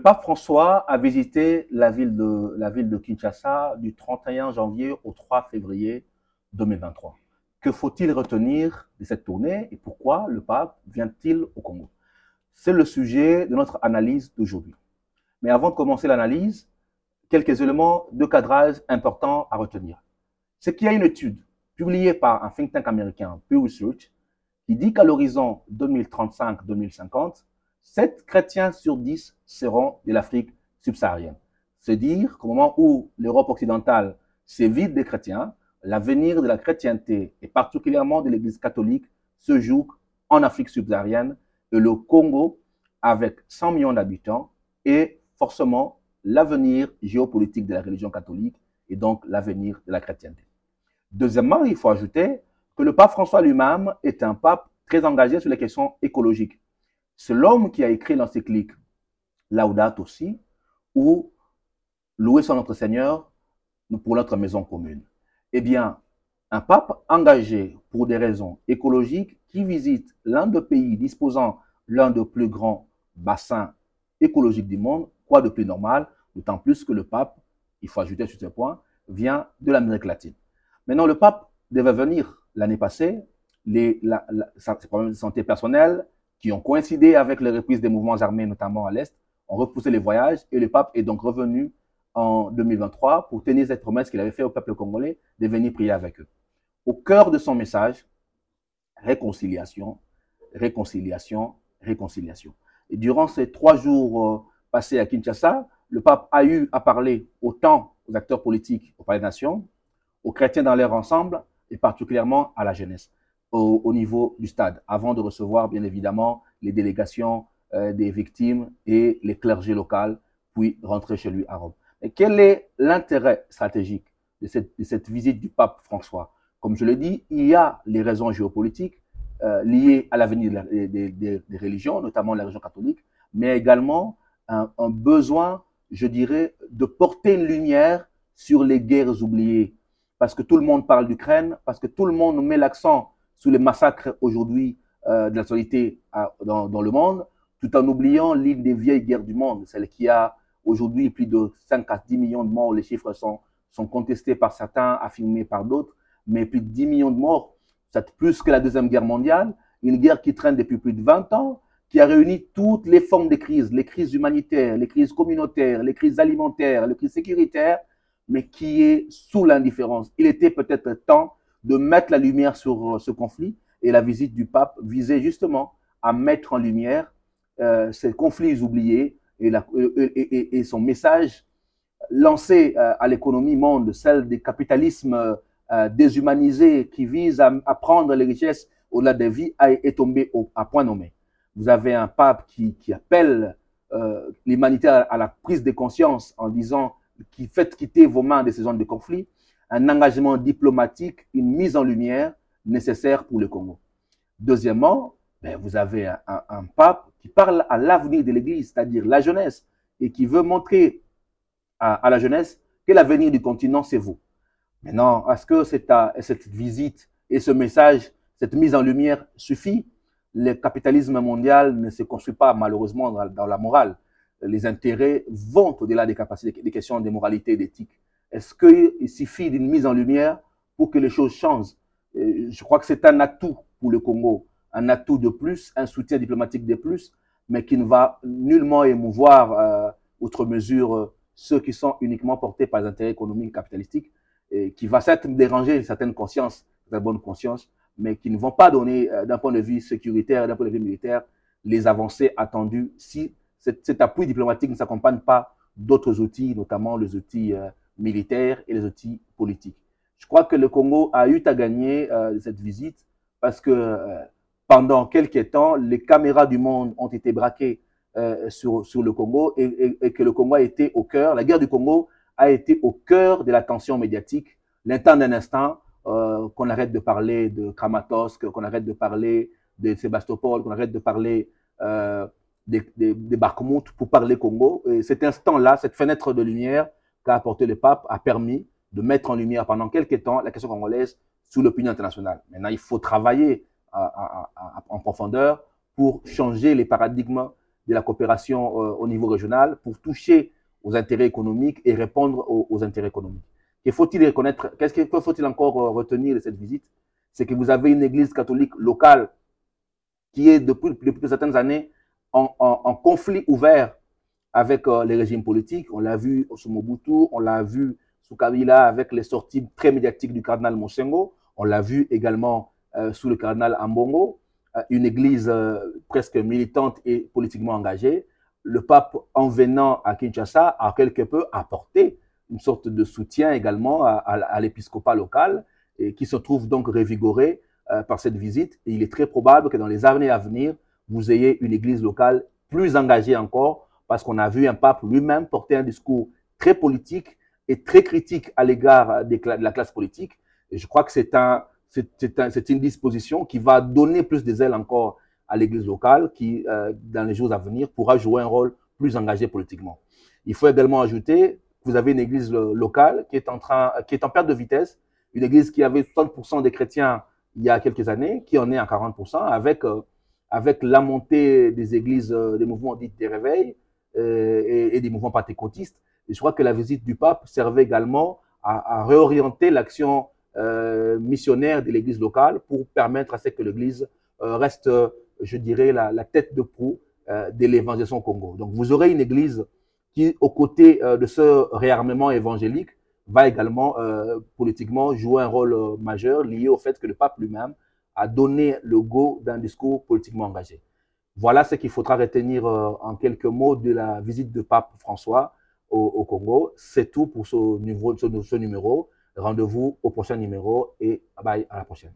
Le pape François a visité la ville, de, Kinshasa du 31 janvier au 3 février 2023. Que faut-il retenir de cette tournée et pourquoi le pape vient-il au Congo? C'est le sujet de notre analyse d'aujourd'hui. Mais avant de commencer l'analyse, quelques éléments de cadrage importants à retenir. C'est qu'il y a une étude publiée par un think tank américain, Pew Research, qui dit qu'à l'horizon 2035-2050, 7 chrétiens sur 10 seront de l'Afrique subsaharienne. C'est dire qu'au moment où l'Europe occidentale s'évite des chrétiens, l'avenir de la chrétienté et particulièrement de l'Église catholique se joue en Afrique subsaharienne et le Congo, avec 100 millions d'habitants, est forcément l'avenir géopolitique de la religion catholique et donc l'avenir de la chrétienté. Deuxièmement, il faut ajouter que le pape François lui-même est un pape très engagé sur les questions écologiques. C'est l'homme qui a écrit l'encyclique Laudato aussi, ou Louer son notre Seigneur pour notre maison commune. Eh bien, un pape engagé pour des raisons écologiques qui visite l'un des pays disposant l'un des plus grands bassins écologiques du monde, quoi de plus normal, d'autant plus que le pape, il faut ajouter sur ce point, vient de l'Amérique latine. Maintenant, le pape devait venir l'année passée, les, ses problèmes de santé personnelle qui ont coïncidé avec les reprises des mouvements armés, notamment à l'Est, ont repoussé les voyages et le pape est donc revenu en 2023 pour tenir cette promesse qu'il avait faite au peuple congolais de venir prier avec eux. Au cœur de son message, réconciliation, réconciliation, réconciliation. Et durant ces trois jours euh, passés à Kinshasa, le pape a eu à parler autant aux acteurs politiques au Palais des Nations, aux chrétiens dans leur ensemble et particulièrement à la jeunesse au, au niveau du stade, avant de recevoir bien évidemment les délégations euh, des victimes et les clergés locaux, puis rentrer chez lui à Rome. Et quel est l'intérêt stratégique de cette, visite du pape François? Comme je le dis, il y a les raisons géopolitiques euh, liées à l'avenir des, religions, notamment la religion catholique, mais également un, besoin, je dirais, de porter une lumière sur les guerres oubliées. Parce que tout le monde parle d'Ukraine, parce que tout le monde met l'accent sur les massacres aujourd'hui euh, de l'actualité dans, dans le monde, tout en oubliant l'île des vieilles guerres du monde, celle qui a Aujourd'hui, plus de 5 à 10 millions de morts. Les chiffres sont, sont contestés par certains, affirmés par d'autres, mais plus de 10 millions de morts, c'est plus que la Deuxième Guerre mondiale. Une guerre qui traîne depuis plus de 20 ans, qui a réuni toutes les formes de crises, les crises humanitaires, les crises communautaires, les crises alimentaires, les crises sécuritaires, mais qui est sous l'indifférence. Il était peut-être temps de mettre la lumière sur ce conflit et la visite du pape visait justement à mettre en lumière euh, ces conflits oubliés, et, son message lancé euh, à l'économie monde, celle des capitalismes euh, déshumanisés qui vise à, prendre les richesses au-delà des vies, est tombé au, à point nommé. Vous avez un pape qui, appelle euh, l'humanité à, à, la prise de conscience en disant qui faites quitter vos mains de ces zones de conflit, un engagement diplomatique, une mise en lumière nécessaire pour le Congo. Deuxièmement, ben, vous avez un, pape qui parle à l'avenir de l'Église, c'est-à-dire la jeunesse, et qui veut montrer à, la jeunesse que l'avenir du continent, c'est vous. Maintenant, est-ce que cette, cette visite et ce message, cette mise en lumière suffit? Le capitalisme mondial ne se construit pas malheureusement dans, dans la morale. Les intérêts vont au-delà des capacités, des questions de moralité et d'éthique. Est-ce qu'il suffit d'une mise en lumière pour que les choses changent? Je crois que c'est un atout pour le Congo un atout de plus, un soutien diplomatique de plus, mais qui ne va nullement émouvoir, euh, outre mesure, euh, ceux qui sont uniquement portés par les intérêts économiques capitalistiques, et qui va certes déranger certaines consciences, certaines bonnes consciences, mais qui ne vont pas donner, euh, d'un point de vue sécuritaire, d'un point de vue militaire, les avancées attendues si cet, appui diplomatique ne s'accompagne pas d'autres outils, notamment les outils euh, militaires et les outils politiques. Je crois que le Congo a eu à gagner euh, cette visite parce que euh, pendant quelques temps, les caméras du monde ont été braquées euh, sur, sur le Congo et, que le Congo a été au cœur, la guerre du Congo a été au cœur de l'attention médiatique. L'instant d'un instant, qu'on arrête de parler de Kramatorsk, qu'on arrête de parler de Sébastopol, qu'on arrête de parler des, des, pour parler Congo. Et cet instant-là, cette fenêtre de lumière qu'a apporté le pape a permis de mettre en lumière pendant quelques temps la question congolaise sous l'opinion internationale. Maintenant, il faut travailler en profondeur pour changer les paradigmes de la coopération au niveau régional pour toucher aux intérêts économiques et répondre aux, intérêts économiques. Que faut-il Qu'est-ce qu'il faut-il encore retenir de cette visite? C'est que vous avez une église catholique locale qui est depuis, depuis certaines années en, conflit ouvert avec les régimes politiques. On l'a vu sous Mobutu, on l'a vu sous Kabila avec les sorties très médiatiques du cardinal Mosengo. On l'a vu également euh, sous le cardinal Ambongo, euh, une église euh, presque militante et politiquement engagée. Le pape, en venant à Kinshasa, a quelque peu apporté une sorte de soutien également à, l'épiscopat local et qui se trouve donc révigoré par cette visite. Et il est très probable que dans les années à venir, vous ayez une église locale plus engagée encore parce qu'on a vu un pape lui-même porter un discours très politique et très critique à l'égard de la classe politique. Et je crois que c'est un, c'est une disposition qui va donner plus des encore à l'Église locale qui, euh, dans les jours à venir, pourra jouer un rôle plus engagé politiquement. Il faut également ajouter que vous avez une Église locale qui est en, train, qui est en perte de vitesse, une Église qui avait 60% des chrétiens il y a quelques années, qui en est à 40%, avec, euh, avec la montée des églises, euh, des mouvements dits des réveils et, et, des mouvements pentecôtistes. Et je crois que la visite du pape servait également à, réorienter l'action euh, missionnaire de l'église locale pour permettre à ce que l'église euh, reste, je dirais, la, tête de proue euh, de l'évangélisation au Congo. Donc vous aurez une église qui, aux côtés de ce réarmement évangélique, va également politiquement jouer un rôle majeur lié au fait que le pape lui-même a donné le go d'un discours politiquement engagé. Voilà ce qu'il faudra retenir en quelques mots de la visite de pape François au, Congo. C'est tout pour ce, ce numéro. Rendez-vous au prochain numéro et bye à la prochaine.